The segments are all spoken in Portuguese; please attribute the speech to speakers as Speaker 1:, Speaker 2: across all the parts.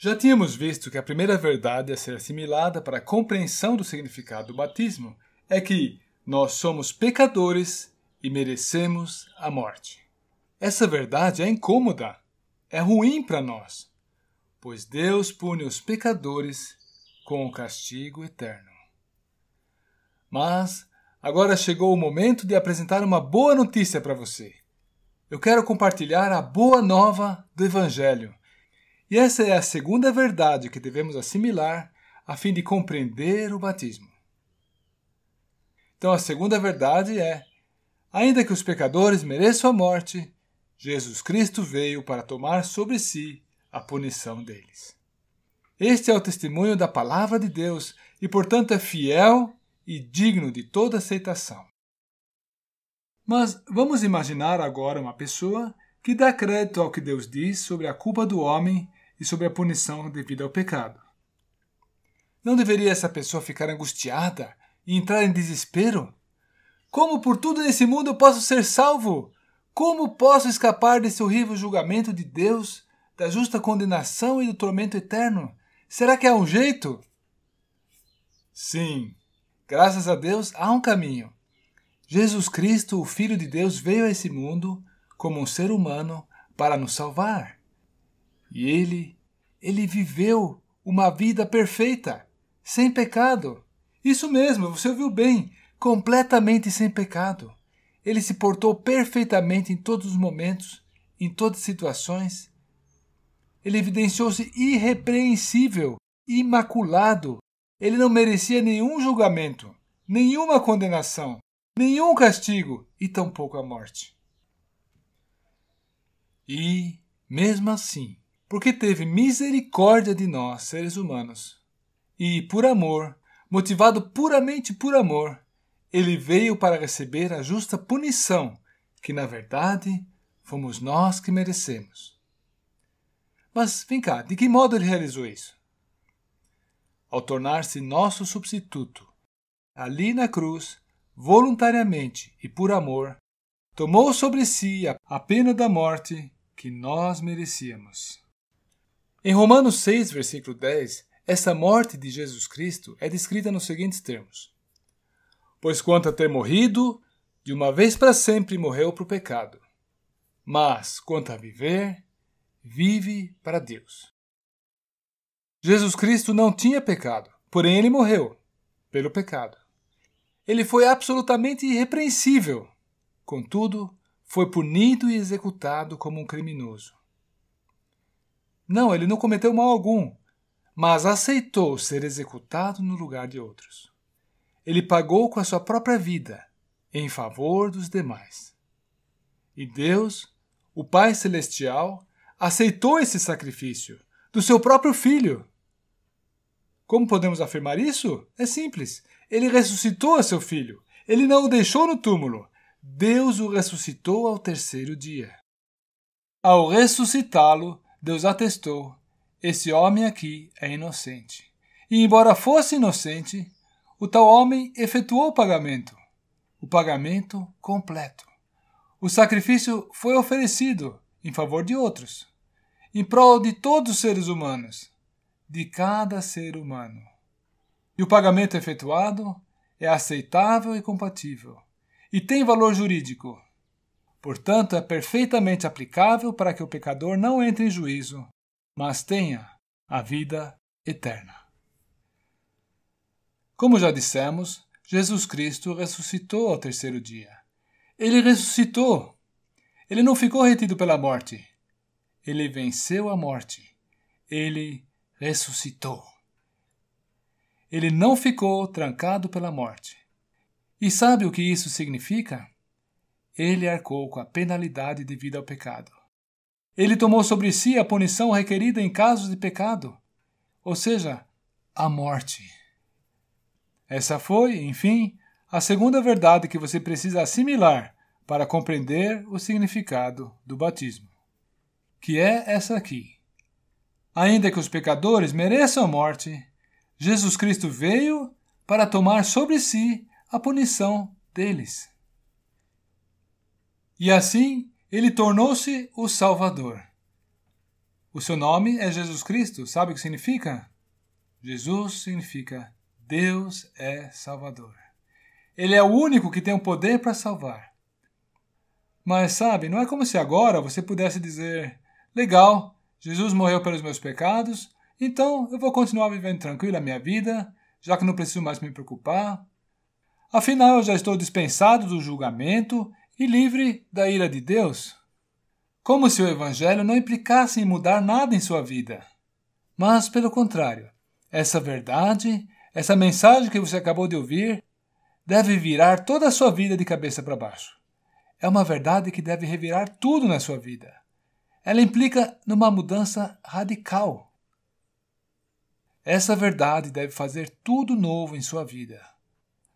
Speaker 1: Já tínhamos visto que a primeira verdade a ser assimilada para a compreensão do significado do batismo é que nós somos pecadores e merecemos a morte. Essa verdade é incômoda, é ruim para nós, pois Deus pune os pecadores com o castigo eterno. Mas agora chegou o momento de apresentar uma boa notícia para você. Eu quero compartilhar a boa nova do Evangelho. E essa é a segunda verdade que devemos assimilar a fim de compreender o batismo. Então, a segunda verdade é: ainda que os pecadores mereçam a morte, Jesus Cristo veio para tomar sobre si a punição deles. Este é o testemunho da palavra de Deus e, portanto, é fiel e digno de toda aceitação. Mas vamos imaginar agora uma pessoa que dá crédito ao que Deus diz sobre a culpa do homem e sobre a punição devido ao pecado. Não deveria essa pessoa ficar angustiada e entrar em desespero? Como por tudo nesse mundo eu posso ser salvo? Como posso escapar desse horrível julgamento de Deus, da justa condenação e do tormento eterno? Será que há um jeito? Sim, graças a Deus há um caminho. Jesus Cristo, o Filho de Deus, veio a esse mundo como um ser humano para nos salvar. E ele, ele viveu uma vida perfeita, sem pecado. Isso mesmo, você ouviu bem, completamente sem pecado. Ele se portou perfeitamente em todos os momentos, em todas as situações. Ele evidenciou-se irrepreensível, imaculado. Ele não merecia nenhum julgamento, nenhuma condenação nenhum castigo e tampouco a morte. E, mesmo assim, porque teve misericórdia de nós, seres humanos, e por amor, motivado puramente por amor, ele veio para receber a justa punição que, na verdade, fomos nós que merecemos. Mas vem cá, de que modo ele realizou isso? Ao tornar-se nosso substituto, ali na cruz, voluntariamente e por amor, tomou sobre si a pena da morte que nós merecíamos. Em Romanos 6, versículo 10, essa morte de Jesus Cristo é descrita nos seguintes termos: Pois quanto a ter morrido, de uma vez para sempre morreu para o pecado. Mas, quanto a viver, vive para Deus. Jesus Cristo não tinha pecado, porém ele morreu pelo pecado. Ele foi absolutamente irrepreensível. Contudo, foi punido e executado como um criminoso. Não, ele não cometeu mal algum, mas aceitou ser executado no lugar de outros. Ele pagou com a sua própria vida em favor dos demais. E Deus, o Pai Celestial, aceitou esse sacrifício do seu próprio Filho. Como podemos afirmar isso? É simples. Ele ressuscitou a seu filho. Ele não o deixou no túmulo. Deus o ressuscitou ao terceiro dia. Ao ressuscitá-lo, Deus atestou: esse homem aqui é inocente. E, embora fosse inocente, o tal homem efetuou o pagamento. O pagamento completo. O sacrifício foi oferecido em favor de outros, em prol de todos os seres humanos, de cada ser humano. E o pagamento efetuado é aceitável e compatível, e tem valor jurídico. Portanto, é perfeitamente aplicável para que o pecador não entre em juízo, mas tenha a vida eterna. Como já dissemos, Jesus Cristo ressuscitou ao terceiro dia. Ele ressuscitou. Ele não ficou retido pela morte. Ele venceu a morte. Ele ressuscitou ele não ficou trancado pela morte. E sabe o que isso significa? Ele arcou com a penalidade devida ao pecado. Ele tomou sobre si a punição requerida em casos de pecado, ou seja, a morte. Essa foi, enfim, a segunda verdade que você precisa assimilar para compreender o significado do batismo, que é essa aqui. Ainda que os pecadores mereçam a morte, Jesus Cristo veio para tomar sobre si a punição deles. E assim ele tornou-se o Salvador. O seu nome é Jesus Cristo. Sabe o que significa? Jesus significa Deus é Salvador. Ele é o único que tem o poder para salvar. Mas sabe, não é como se agora você pudesse dizer: legal, Jesus morreu pelos meus pecados, então eu vou continuar vivendo tranquilo a minha vida, já que não preciso mais me preocupar. Afinal, eu já estou dispensado do julgamento e livre da ira de Deus. Como se o Evangelho não implicasse em mudar nada em sua vida. Mas, pelo contrário, essa verdade, essa mensagem que você acabou de ouvir, deve virar toda a sua vida de cabeça para baixo. É uma verdade que deve revirar tudo na sua vida. Ela implica numa mudança radical. Essa verdade deve fazer tudo novo em sua vida.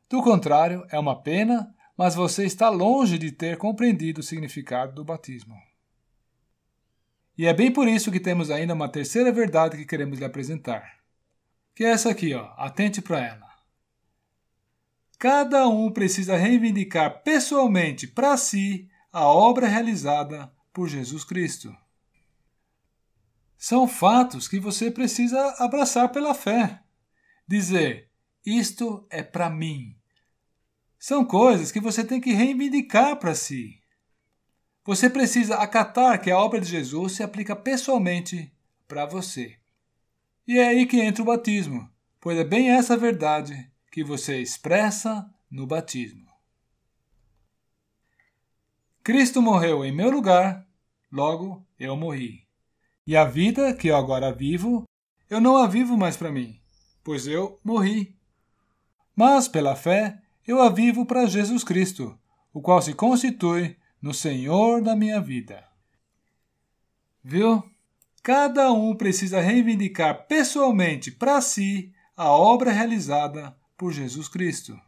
Speaker 1: Do contrário, é uma pena, mas você está longe de ter compreendido o significado do batismo. E é bem por isso que temos ainda uma terceira verdade que queremos lhe apresentar. Que é essa aqui, ó. Atente para ela. Cada um precisa reivindicar pessoalmente para si a obra realizada por Jesus Cristo. São fatos que você precisa abraçar pela fé. Dizer: Isto é para mim. São coisas que você tem que reivindicar para si. Você precisa acatar que a obra de Jesus se aplica pessoalmente para você. E é aí que entra o batismo, pois é bem essa verdade que você expressa no batismo. Cristo morreu em meu lugar, logo eu morri. E a vida que eu agora vivo, eu não a vivo mais para mim, pois eu morri. Mas, pela fé, eu a vivo para Jesus Cristo, o qual se constitui no Senhor da minha vida. Viu? Cada um precisa reivindicar pessoalmente para si a obra realizada por Jesus Cristo.